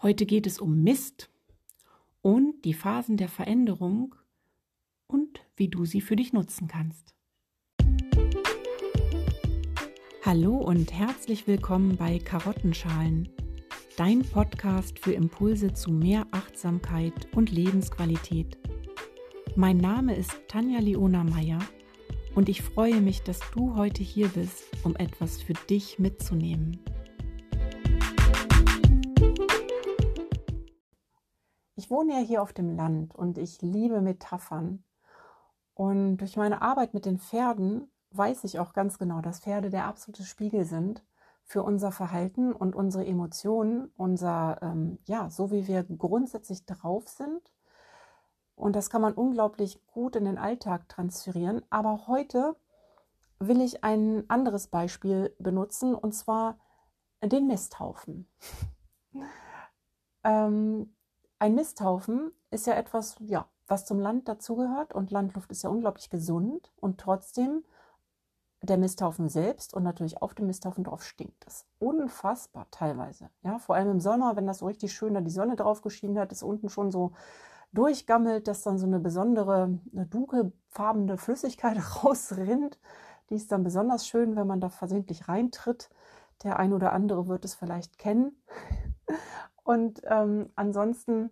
Heute geht es um Mist und die Phasen der Veränderung und wie du sie für dich nutzen kannst. Hallo und herzlich willkommen bei Karottenschalen, dein Podcast für Impulse zu mehr Achtsamkeit und Lebensqualität. Mein Name ist Tanja Leona Meyer und ich freue mich, dass du heute hier bist, um etwas für dich mitzunehmen. Ich wohne ja hier auf dem Land und ich liebe Metaphern. Und durch meine Arbeit mit den Pferden weiß ich auch ganz genau, dass Pferde der absolute Spiegel sind für unser Verhalten und unsere Emotionen, unser, ähm, ja, so wie wir grundsätzlich drauf sind. Und das kann man unglaublich gut in den Alltag transferieren. Aber heute will ich ein anderes Beispiel benutzen, und zwar den Misthaufen. ähm, ein Misthaufen ist ja etwas, ja, was zum Land dazugehört und Landluft ist ja unglaublich gesund und trotzdem der Misthaufen selbst und natürlich auf dem Misthaufen drauf stinkt es. Unfassbar teilweise. Ja, vor allem im Sommer, wenn das so richtig schön da die Sonne drauf geschienen hat, ist unten schon so durchgammelt, dass dann so eine besondere, eine dunkelfarbene Flüssigkeit rausrinnt. Die ist dann besonders schön, wenn man da versehentlich reintritt. Der ein oder andere wird es vielleicht kennen. Und ähm, ansonsten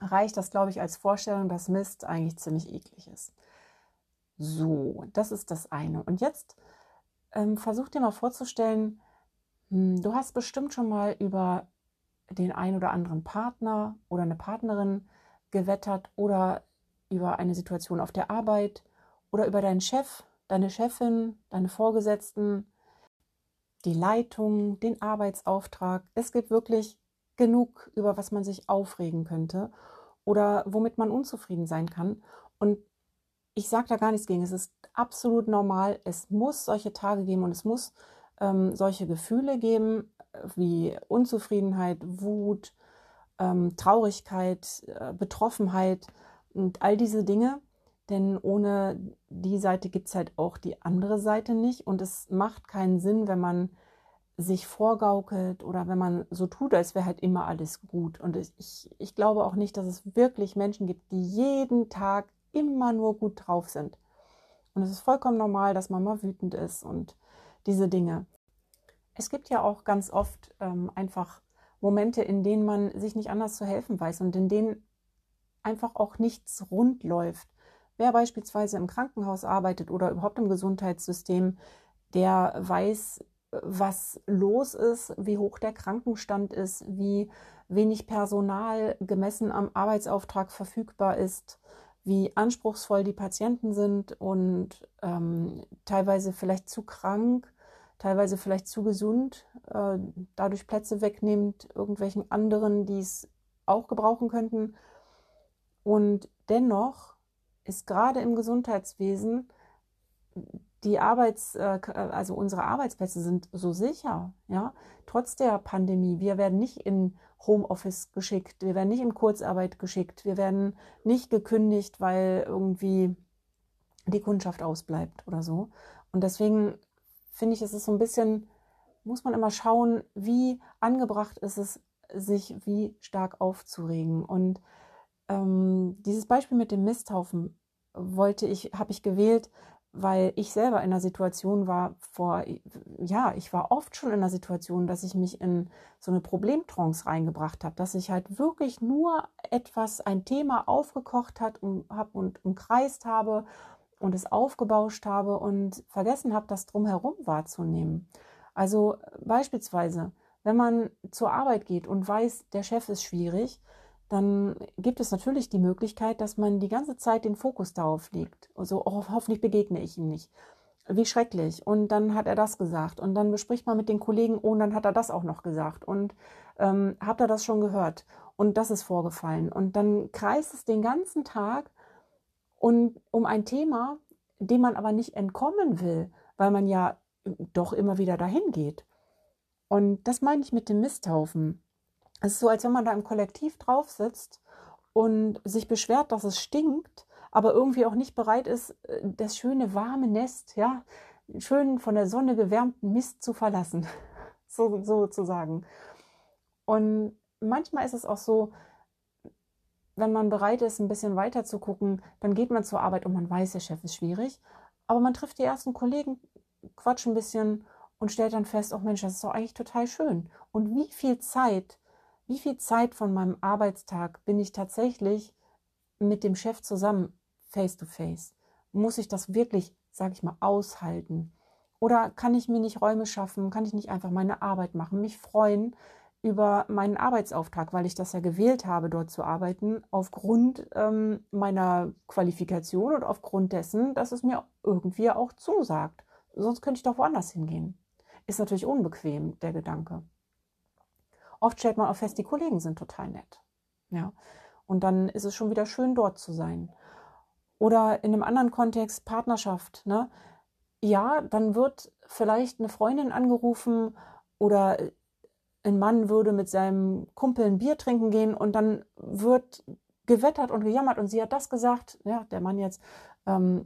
reicht das, glaube ich, als Vorstellung, dass Mist eigentlich ziemlich eklig ist. So, das ist das eine. Und jetzt ähm, versuch dir mal vorzustellen, hm, du hast bestimmt schon mal über den ein oder anderen Partner oder eine Partnerin gewettert oder über eine Situation auf der Arbeit oder über deinen Chef, deine Chefin, deine Vorgesetzten, die Leitung, den Arbeitsauftrag. Es gibt wirklich genug, über was man sich aufregen könnte oder womit man unzufrieden sein kann. Und ich sage da gar nichts gegen. Es ist absolut normal. Es muss solche Tage geben und es muss ähm, solche Gefühle geben wie Unzufriedenheit, Wut, ähm, Traurigkeit, äh, Betroffenheit und all diese Dinge. Denn ohne die Seite gibt es halt auch die andere Seite nicht. Und es macht keinen Sinn, wenn man sich vorgaukelt oder wenn man so tut, als wäre halt immer alles gut. Und ich, ich glaube auch nicht, dass es wirklich Menschen gibt, die jeden Tag immer nur gut drauf sind. Und es ist vollkommen normal, dass man mal wütend ist und diese Dinge. Es gibt ja auch ganz oft ähm, einfach Momente, in denen man sich nicht anders zu helfen weiß und in denen einfach auch nichts rund läuft. Wer beispielsweise im Krankenhaus arbeitet oder überhaupt im Gesundheitssystem, der weiß, was los ist, wie hoch der Krankenstand ist, wie wenig Personal gemessen am Arbeitsauftrag verfügbar ist, wie anspruchsvoll die Patienten sind und ähm, teilweise vielleicht zu krank, teilweise vielleicht zu gesund, äh, dadurch Plätze wegnimmt irgendwelchen anderen, die es auch gebrauchen könnten. Und dennoch ist gerade im Gesundheitswesen die Arbeits, äh, äh, also unsere Arbeitsplätze sind so sicher, ja, trotz der Pandemie. Wir werden nicht in Homeoffice geschickt, wir werden nicht in Kurzarbeit geschickt, wir werden nicht gekündigt, weil irgendwie die Kundschaft ausbleibt oder so. Und deswegen finde ich, es ist so ein bisschen, muss man immer schauen, wie angebracht ist es, sich wie stark aufzuregen. Und ähm, dieses Beispiel mit dem Misthaufen wollte ich, habe ich gewählt, weil ich selber in einer Situation war vor, ja, ich war oft schon in einer Situation, dass ich mich in so eine Problemtrance reingebracht habe, dass ich halt wirklich nur etwas, ein Thema aufgekocht hat und, hab und umkreist habe und es aufgebauscht habe und vergessen habe, das drumherum wahrzunehmen. Also beispielsweise, wenn man zur Arbeit geht und weiß, der Chef ist schwierig, dann gibt es natürlich die Möglichkeit, dass man die ganze Zeit den Fokus darauf legt. Also oh, hoffentlich begegne ich ihm nicht. Wie schrecklich. Und dann hat er das gesagt. Und dann bespricht man mit den Kollegen, oh, und dann hat er das auch noch gesagt. Und ähm, habt ihr das schon gehört? Und das ist vorgefallen. Und dann kreist es den ganzen Tag und um ein Thema, dem man aber nicht entkommen will, weil man ja doch immer wieder dahin geht. Und das meine ich mit dem Misthaufen. Es ist so, als wenn man da im Kollektiv drauf sitzt und sich beschwert, dass es stinkt, aber irgendwie auch nicht bereit ist, äh, das schöne warme Nest, ja, schön von der Sonne gewärmten Mist zu verlassen, so sozusagen. Und manchmal ist es auch so, wenn man bereit ist, ein bisschen weiter zu gucken, dann geht man zur Arbeit und man weiß, der Chef ist schwierig. Aber man trifft die ersten Kollegen, quatscht ein bisschen und stellt dann fest, oh Mensch, das ist doch eigentlich total schön. Und wie viel Zeit, wie viel Zeit von meinem Arbeitstag bin ich tatsächlich mit dem Chef zusammen face to face? Muss ich das wirklich, sage ich mal, aushalten? Oder kann ich mir nicht Räume schaffen? Kann ich nicht einfach meine Arbeit machen, mich freuen über meinen Arbeitsauftrag, weil ich das ja gewählt habe, dort zu arbeiten, aufgrund ähm, meiner Qualifikation und aufgrund dessen, dass es mir irgendwie auch zusagt. Sonst könnte ich doch woanders hingehen. Ist natürlich unbequem, der Gedanke. Oft stellt man auch fest, die Kollegen sind total nett. Ja. Und dann ist es schon wieder schön, dort zu sein. Oder in einem anderen Kontext, Partnerschaft. Ne? Ja, dann wird vielleicht eine Freundin angerufen oder ein Mann würde mit seinem Kumpel ein Bier trinken gehen und dann wird gewettert und gejammert und sie hat das gesagt, ja, der Mann jetzt, ähm,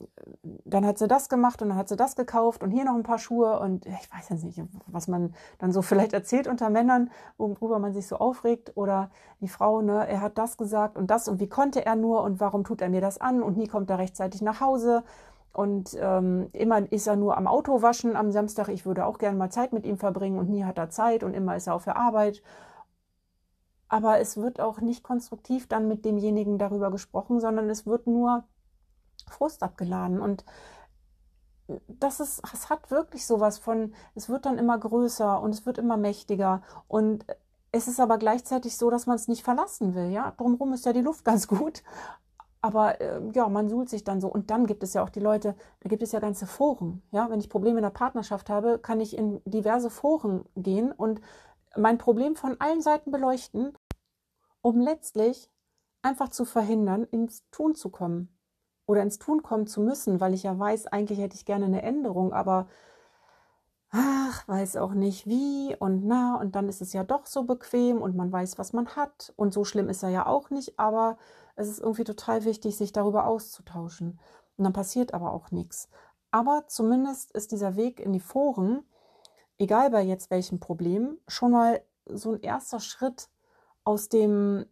dann hat sie das gemacht und dann hat sie das gekauft und hier noch ein paar Schuhe und ich weiß jetzt nicht, was man dann so vielleicht erzählt unter Männern, worüber man sich so aufregt oder die Frau, ne, er hat das gesagt und das und wie konnte er nur und warum tut er mir das an und nie kommt er rechtzeitig nach Hause und ähm, immer ist er nur am Auto waschen am Samstag. Ich würde auch gerne mal Zeit mit ihm verbringen und nie hat er Zeit und immer ist er auf der Arbeit. Aber es wird auch nicht konstruktiv dann mit demjenigen darüber gesprochen, sondern es wird nur Frust abgeladen. Und das ist, es hat wirklich sowas von, es wird dann immer größer und es wird immer mächtiger. Und es ist aber gleichzeitig so, dass man es nicht verlassen will. Ja, drumherum ist ja die Luft ganz gut. Aber äh, ja, man suhlt sich dann so. Und dann gibt es ja auch die Leute, da gibt es ja ganze Foren. Ja, wenn ich Probleme in der Partnerschaft habe, kann ich in diverse Foren gehen und mein Problem von allen Seiten beleuchten, um letztlich einfach zu verhindern, ins Tun zu kommen. Oder ins Tun kommen zu müssen, weil ich ja weiß, eigentlich hätte ich gerne eine Änderung, aber ach, weiß auch nicht wie und na, und dann ist es ja doch so bequem und man weiß, was man hat. Und so schlimm ist er ja auch nicht, aber es ist irgendwie total wichtig, sich darüber auszutauschen. Und dann passiert aber auch nichts. Aber zumindest ist dieser Weg in die Foren, egal bei jetzt welchem Problem, schon mal so ein erster Schritt aus dem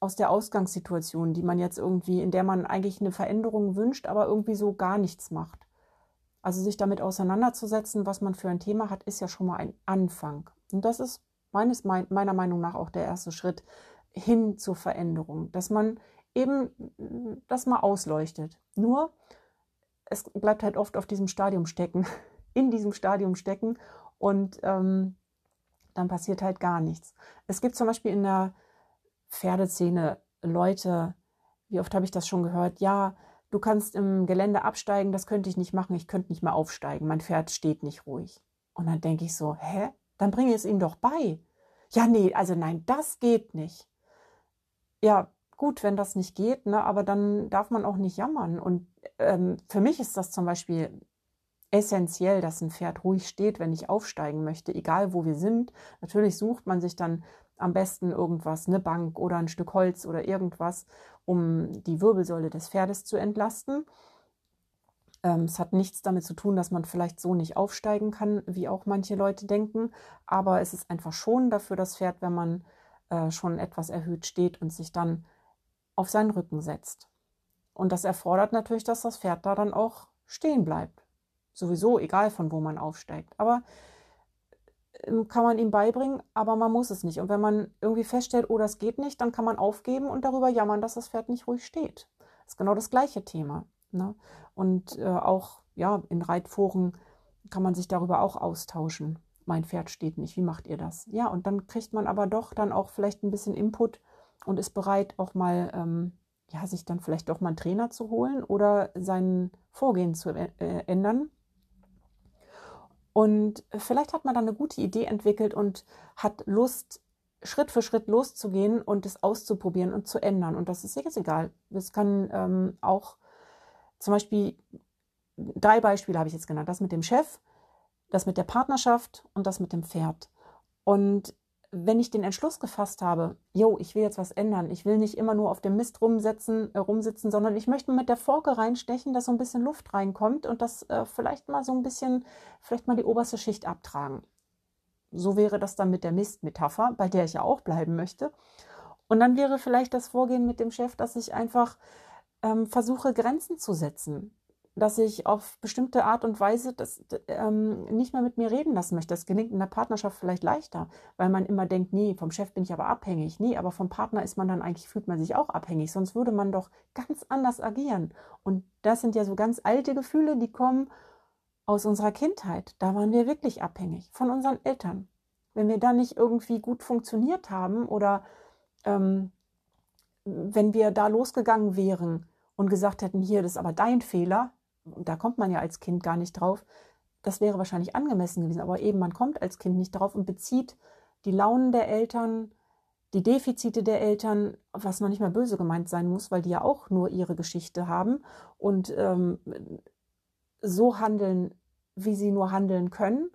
aus der Ausgangssituation, die man jetzt irgendwie, in der man eigentlich eine Veränderung wünscht, aber irgendwie so gar nichts macht. Also sich damit auseinanderzusetzen, was man für ein Thema hat, ist ja schon mal ein Anfang. Und das ist meines, meiner Meinung nach auch der erste Schritt hin zur Veränderung, dass man eben das mal ausleuchtet. Nur, es bleibt halt oft auf diesem Stadium stecken, in diesem Stadium stecken und ähm, dann passiert halt gar nichts. Es gibt zum Beispiel in der Pferdeszene Leute, wie oft habe ich das schon gehört, ja, du kannst im Gelände absteigen, das könnte ich nicht machen, ich könnte nicht mehr aufsteigen, mein Pferd steht nicht ruhig. Und dann denke ich so, hä? Dann bringe ich es ihm doch bei. Ja, nee, also nein, das geht nicht. Ja, gut, wenn das nicht geht, ne, aber dann darf man auch nicht jammern. Und ähm, für mich ist das zum Beispiel essentiell, dass ein Pferd ruhig steht, wenn ich aufsteigen möchte, egal wo wir sind. Natürlich sucht man sich dann am besten irgendwas, eine Bank oder ein Stück Holz oder irgendwas, um die Wirbelsäule des Pferdes zu entlasten. Ähm, es hat nichts damit zu tun, dass man vielleicht so nicht aufsteigen kann, wie auch manche Leute denken, aber es ist einfach schon dafür das Pferd, wenn man äh, schon etwas erhöht steht und sich dann auf seinen Rücken setzt. Und das erfordert natürlich, dass das Pferd da dann auch stehen bleibt. Sowieso, egal von wo man aufsteigt. Aber kann man ihm beibringen, aber man muss es nicht. Und wenn man irgendwie feststellt, oh, das geht nicht, dann kann man aufgeben und darüber jammern, dass das Pferd nicht ruhig steht. Das ist genau das gleiche Thema. Ne? Und äh, auch ja, in Reitforen kann man sich darüber auch austauschen. Mein Pferd steht nicht, wie macht ihr das? Ja, und dann kriegt man aber doch dann auch vielleicht ein bisschen Input und ist bereit, auch mal, ähm, ja, sich dann vielleicht doch mal einen Trainer zu holen oder sein Vorgehen zu äh, ändern. Und vielleicht hat man dann eine gute Idee entwickelt und hat Lust, Schritt für Schritt loszugehen und es auszuprobieren und zu ändern. Und das ist jetzt egal. Das kann ähm, auch zum Beispiel, drei Beispiele habe ich jetzt genannt. Das mit dem Chef, das mit der Partnerschaft und das mit dem Pferd. Und wenn ich den Entschluss gefasst habe, jo, ich will jetzt was ändern, ich will nicht immer nur auf dem Mist rumsetzen, äh, rumsitzen, sondern ich möchte mit der Forke reinstechen, dass so ein bisschen Luft reinkommt und das äh, vielleicht mal so ein bisschen, vielleicht mal die oberste Schicht abtragen. So wäre das dann mit der Mistmetapher, bei der ich ja auch bleiben möchte. Und dann wäre vielleicht das Vorgehen mit dem Chef, dass ich einfach ähm, versuche, Grenzen zu setzen. Dass ich auf bestimmte Art und Weise das, ähm, nicht mehr mit mir reden lassen möchte. Das gelingt in der Partnerschaft vielleicht leichter, weil man immer denkt, nee, vom Chef bin ich aber abhängig. Nee, aber vom Partner ist man dann eigentlich, fühlt man sich auch abhängig. Sonst würde man doch ganz anders agieren. Und das sind ja so ganz alte Gefühle, die kommen aus unserer Kindheit. Da waren wir wirklich abhängig von unseren Eltern. Wenn wir da nicht irgendwie gut funktioniert haben oder ähm, wenn wir da losgegangen wären und gesagt hätten, hier, das ist aber dein Fehler, da kommt man ja als Kind gar nicht drauf, das wäre wahrscheinlich angemessen gewesen. Aber eben, man kommt als Kind nicht drauf und bezieht die Launen der Eltern, die Defizite der Eltern, was noch nicht mal böse gemeint sein muss, weil die ja auch nur ihre Geschichte haben und ähm, so handeln, wie sie nur handeln können.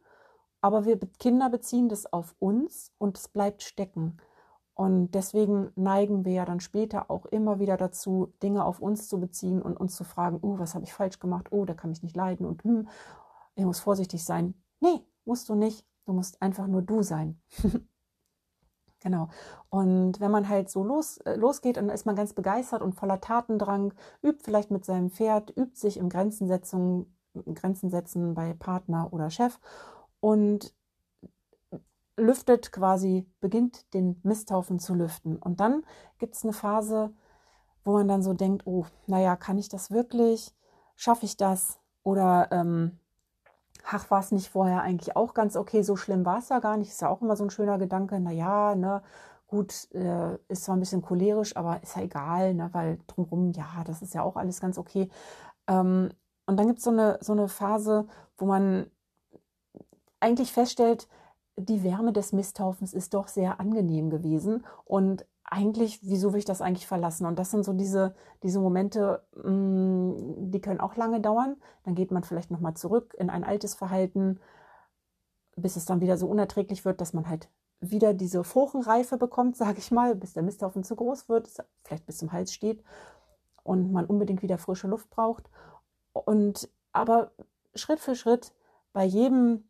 Aber wir Kinder beziehen das auf uns und es bleibt stecken. Und deswegen neigen wir ja dann später auch immer wieder dazu, Dinge auf uns zu beziehen und uns zu fragen, oh, was habe ich falsch gemacht? Oh, der kann mich nicht leiden und hm, ich muss vorsichtig sein. Nee, musst du nicht. Du musst einfach nur du sein. genau. Und wenn man halt so los, äh, losgeht, dann ist man ganz begeistert und voller Tatendrang, übt vielleicht mit seinem Pferd, übt sich im Grenzensetzung, Grenzen setzen bei Partner oder Chef und lüftet quasi, beginnt den Misthaufen zu lüften. Und dann gibt es eine Phase, wo man dann so denkt, oh, naja, kann ich das wirklich? Schaffe ich das? Oder ähm, ach, war es nicht vorher eigentlich auch ganz okay, so schlimm war es ja gar nicht. Ist ja auch immer so ein schöner Gedanke, naja, ne, gut, äh, ist zwar ein bisschen cholerisch, aber ist ja egal, ne, weil drumherum, ja, das ist ja auch alles ganz okay. Ähm, und dann gibt es so eine, so eine Phase, wo man eigentlich feststellt, die Wärme des Misthaufens ist doch sehr angenehm gewesen und eigentlich, wieso will ich das eigentlich verlassen? Und das sind so diese, diese Momente, mh, mm, die können auch lange dauern. Dann geht man vielleicht nochmal zurück in ein altes Verhalten, bis es dann wieder so unerträglich wird, dass man halt wieder diese Fruchenreife bekommt, sage ich mal, bis der Misthaufen zu groß wird, vielleicht bis zum Hals steht und man unbedingt wieder frische Luft braucht. Und aber Schritt für Schritt bei jedem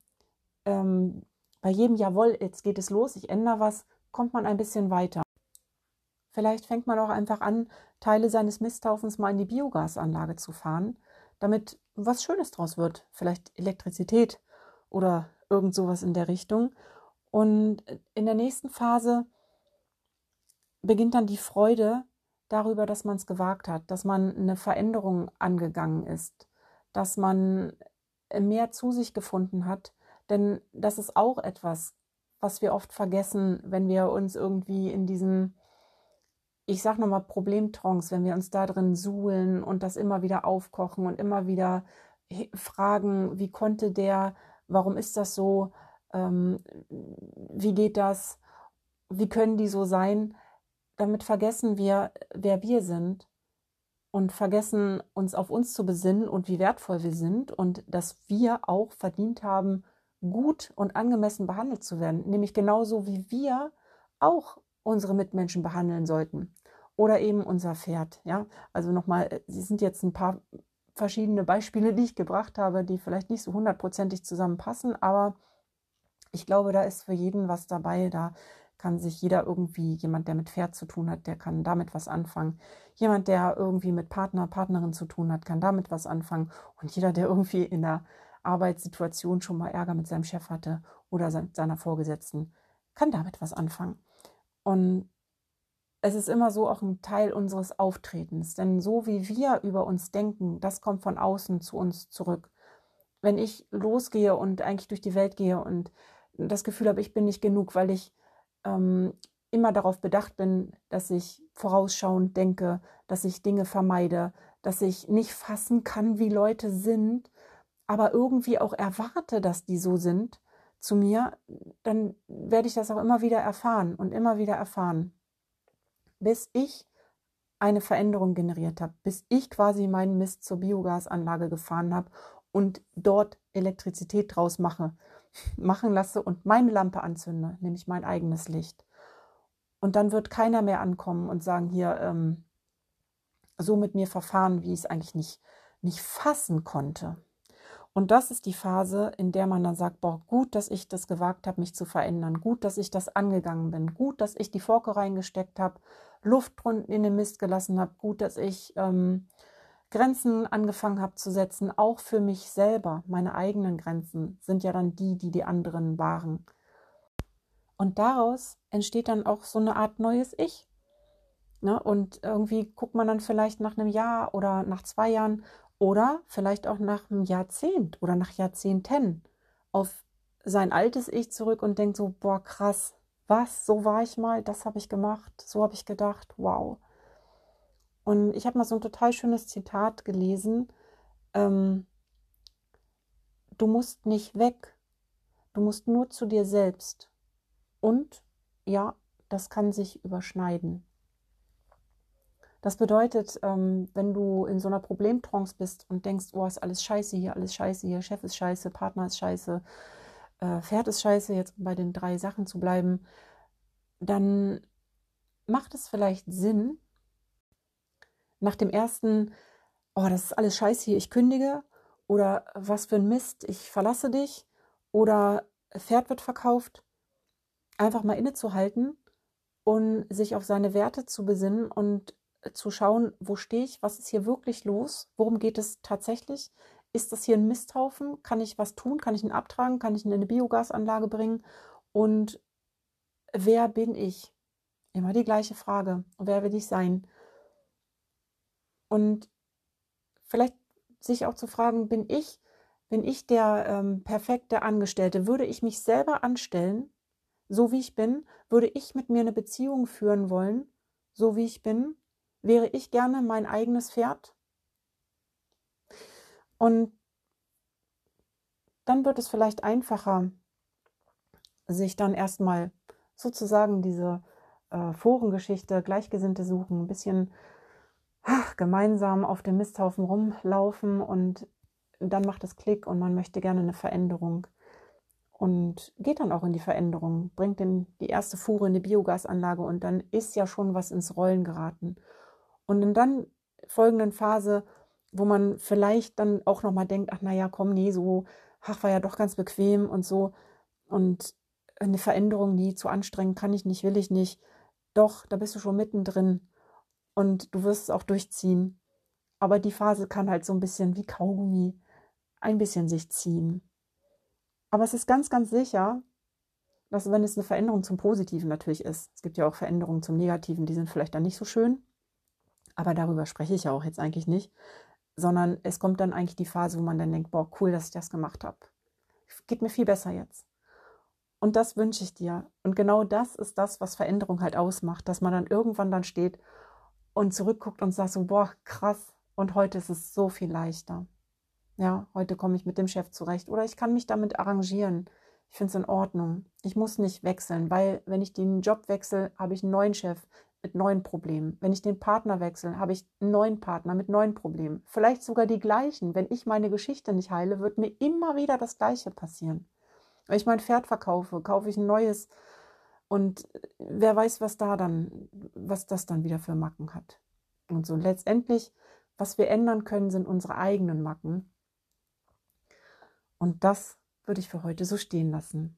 ähm, bei jedem Jawohl, jetzt geht es los, ich ändere was, kommt man ein bisschen weiter. Vielleicht fängt man auch einfach an, Teile seines Misthaufens mal in die Biogasanlage zu fahren, damit was Schönes draus wird. Vielleicht Elektrizität oder irgend sowas in der Richtung. Und in der nächsten Phase beginnt dann die Freude darüber, dass man es gewagt hat, dass man eine Veränderung angegangen ist, dass man mehr zu sich gefunden hat denn das ist auch etwas, was wir oft vergessen, wenn wir uns irgendwie in diesem, ich sag nochmal, Problemtrance, wenn wir uns da drin suhlen und das immer wieder aufkochen und immer wieder fragen, wie konnte der, warum ist das so, ähm, wie geht das, wie können die so sein, damit vergessen wir, wer wir sind und vergessen uns auf uns zu besinnen und wie wertvoll wir sind und dass wir auch verdient haben, gut und angemessen behandelt zu werden, nämlich genauso wie wir auch unsere Mitmenschen behandeln sollten oder eben unser Pferd. Ja, also nochmal, äh, Sie sind jetzt ein paar verschiedene Beispiele, die ich gebracht habe, die vielleicht nicht so hundertprozentig zusammenpassen, aber ich glaube, da ist für jeden was dabei. Da kann sich jeder irgendwie, jemand, der mit Pferd zu tun hat, der kann damit was anfangen. Jemand, der irgendwie mit Partner, Partnerin zu tun hat, kann damit was anfangen. Und jeder, der irgendwie in der Arbeitssituation schon mal Ärger mit seinem Chef hatte oder seiner Vorgesetzten, kann damit was anfangen. Und es ist immer so auch ein Teil unseres Auftretens, denn so wie wir über uns denken, das kommt von außen zu uns zurück. Wenn ich losgehe und eigentlich durch die Welt gehe und das Gefühl habe, ich bin nicht genug, weil ich ähm, immer darauf bedacht bin, dass ich vorausschauend denke, dass ich Dinge vermeide, dass ich nicht fassen kann, wie Leute sind, aber irgendwie auch erwarte, dass die so sind zu mir, dann werde ich das auch immer wieder erfahren und immer wieder erfahren, bis ich eine Veränderung generiert habe, bis ich quasi meinen Mist zur Biogasanlage gefahren habe und dort Elektrizität draus mache, machen lasse und meine Lampe anzünde, nämlich mein eigenes Licht. Und dann wird keiner mehr ankommen und sagen, hier, ähm, so mit mir verfahren, wie ich es eigentlich nicht, nicht fassen konnte. Und das ist die Phase, in der man dann sagt, boah, gut, dass ich das gewagt habe, mich zu verändern, gut, dass ich das angegangen bin, gut, dass ich die Forke reingesteckt habe, Luft drunten in den Mist gelassen habe, gut, dass ich ähm, Grenzen angefangen habe zu setzen, auch für mich selber. Meine eigenen Grenzen sind ja dann die, die die anderen wahren. Und daraus entsteht dann auch so eine Art neues Ich. Ne? Und irgendwie guckt man dann vielleicht nach einem Jahr oder nach zwei Jahren oder vielleicht auch nach einem Jahrzehnt oder nach Jahrzehnten auf sein altes Ich zurück und denkt so, boah, krass, was, so war ich mal, das habe ich gemacht, so habe ich gedacht, wow. Und ich habe mal so ein total schönes Zitat gelesen, ähm, du musst nicht weg, du musst nur zu dir selbst. Und ja, das kann sich überschneiden. Das bedeutet, ähm, wenn du in so einer Problemtrance bist und denkst, oh, ist alles scheiße hier, alles scheiße hier, Chef ist scheiße, Partner ist scheiße, äh, Pferd ist scheiße, jetzt bei den drei Sachen zu bleiben, dann macht es vielleicht Sinn, nach dem ersten, oh, das ist alles scheiße hier, ich kündige, oder was für ein Mist, ich verlasse dich, oder Pferd wird verkauft, einfach mal innezuhalten und sich auf seine Werte zu besinnen und zu schauen, wo stehe ich, was ist hier wirklich los, worum geht es tatsächlich, ist das hier ein Misthaufen, kann ich was tun, kann ich ihn abtragen, kann ich ihn in eine Biogasanlage bringen und wer bin ich? Immer die gleiche Frage, wer will ich sein? Und vielleicht sich auch zu fragen, bin ich, bin ich der ähm, perfekte Angestellte, würde ich mich selber anstellen, so wie ich bin, würde ich mit mir eine Beziehung führen wollen, so wie ich bin, wäre ich gerne mein eigenes Pferd. Und dann wird es vielleicht einfacher, sich dann erstmal sozusagen diese äh, Forengeschichte, Gleichgesinnte suchen, ein bisschen ach, gemeinsam auf dem Misthaufen rumlaufen und dann macht es Klick und man möchte gerne eine Veränderung und geht dann auch in die Veränderung, bringt den, die erste Fuhre in die Biogasanlage und dann ist ja schon was ins Rollen geraten. Und in dann folgenden Phase, wo man vielleicht dann auch nochmal denkt, ach naja, komm, nee, so, ach, war ja doch ganz bequem und so. Und eine Veränderung, nie zu anstrengend, kann ich nicht, will ich nicht. Doch, da bist du schon mittendrin und du wirst es auch durchziehen. Aber die Phase kann halt so ein bisschen wie Kaugummi ein bisschen sich ziehen. Aber es ist ganz, ganz sicher, dass wenn es eine Veränderung zum Positiven natürlich ist, es gibt ja auch Veränderungen zum Negativen, die sind vielleicht dann nicht so schön, aber darüber spreche ich ja auch jetzt eigentlich nicht, sondern es kommt dann eigentlich die Phase, wo man dann denkt, boah, cool, dass ich das gemacht habe. Geht mir viel besser jetzt. Und das wünsche ich dir. Und genau das ist das, was Veränderung halt ausmacht, dass man dann irgendwann dann steht und zurückguckt und sagt so, boah, krass. Und heute ist es so viel leichter. Ja, heute komme ich mit dem Chef zurecht. Oder ich kann mich damit arrangieren. Ich finde es in Ordnung. Ich muss nicht wechseln, weil wenn ich den Job wechsle, habe ich einen neuen Chef mit neuen Problemen. Wenn ich den Partner wechsle, habe ich einen neuen Partner mit neuen Problemen. Vielleicht sogar die gleichen. Wenn ich meine Geschichte nicht heile, wird mir immer wieder das Gleiche passieren. Wenn ich mein Pferd verkaufe, kaufe ich ein neues und wer weiß, was da dann, was das dann wieder für Macken hat. Und so letztendlich, was wir ändern können, sind unsere eigenen Macken. Und das würde ich für heute so stehen lassen.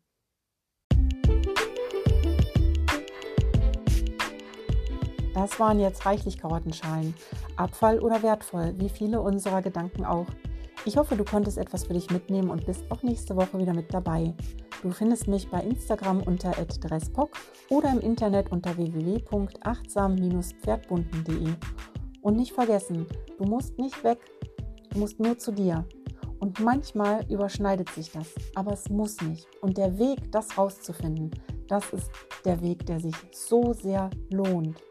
Das waren jetzt reichlich Karottenschalen. Abfall oder wertvoll, wie viele unserer Gedanken auch. Ich hoffe, du konntest etwas für dich mitnehmen und bist auch nächste Woche wieder mit dabei. Du findest mich bei Instagram unter @dresspock oder im Internet unter www.achtsam-pferdbunden.de. Und nicht vergessen, du musst nicht weg, du musst nur zu dir. Und manchmal überschneidet sich das, aber es muss nicht. Und der Weg, das rauszufinden, das ist der Weg, der sich so sehr lohnt.